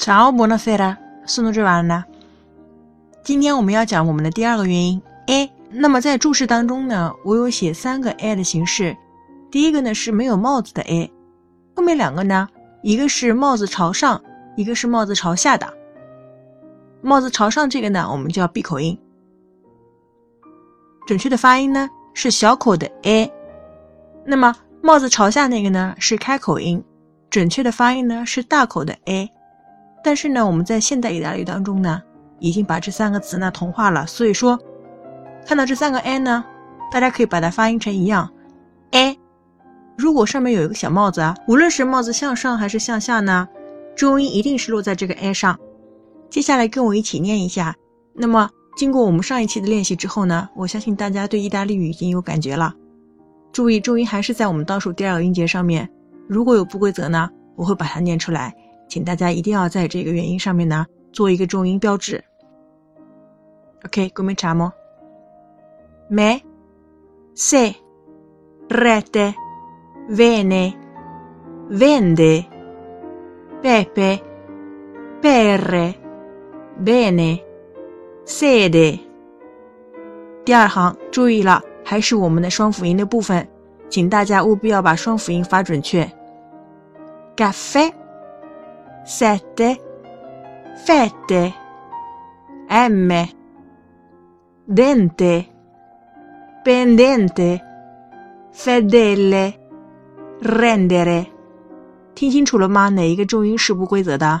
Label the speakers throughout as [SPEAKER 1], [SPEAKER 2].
[SPEAKER 1] Ciao, buonasera. Sono Giovanna. 今天我们要讲我们的第二个元音 a。那么在注释当中呢，我有写三个 a 的形式。第一个呢是没有帽子的 a，后面两个呢，一个是帽子朝上，一个是帽子朝下的。帽子朝上这个呢，我们叫闭口音。准确的发音呢是小口的 a。那么帽子朝下那个呢是开口音，准确的发音呢是大口的 a。但是呢，我们在现代意大利当中呢，已经把这三个词呢同化了。所以说，看到这三个 a 呢，大家可以把它发音成一样 a。如果上面有一个小帽子啊，无论是帽子向上还是向下呢，重音一定是落在这个 a 上。接下来跟我一起念一下。那么经过我们上一期的练习之后呢，我相信大家对意大利语已经有感觉了。注意，重音还是在我们倒数第二个音节上面。如果有不规则呢，我会把它念出来，请大家一定要在这个元音上面呢做一个重音标志。OK，cominciamo。Me, se, rete, vene, vende, pepe, per, bene, sede。第二行注意了。还是我们的双辅音的部分，请大家务必要把双辅音发准确。caffè, sette, fette, m, dente, pendente, fedele, rendere。听清楚了吗？哪一个重音是不规则的？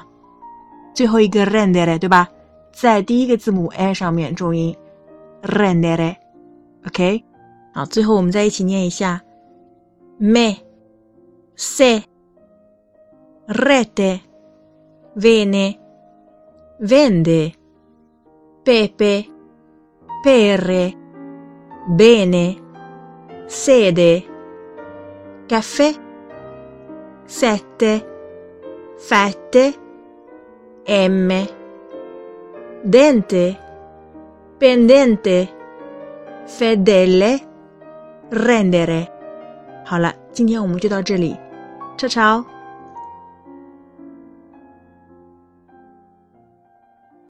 [SPEAKER 1] 最后一个 rendere，对吧？在第一个字母 a 上面重音 rendere。OK。好，最后我们再一起念一下：me, se, rete, vene, vende, pepe, per, bene, sede, caffè, sette, fette, m, dente, pendente, fedele。rendere。好了，今天我们就到这里，超超。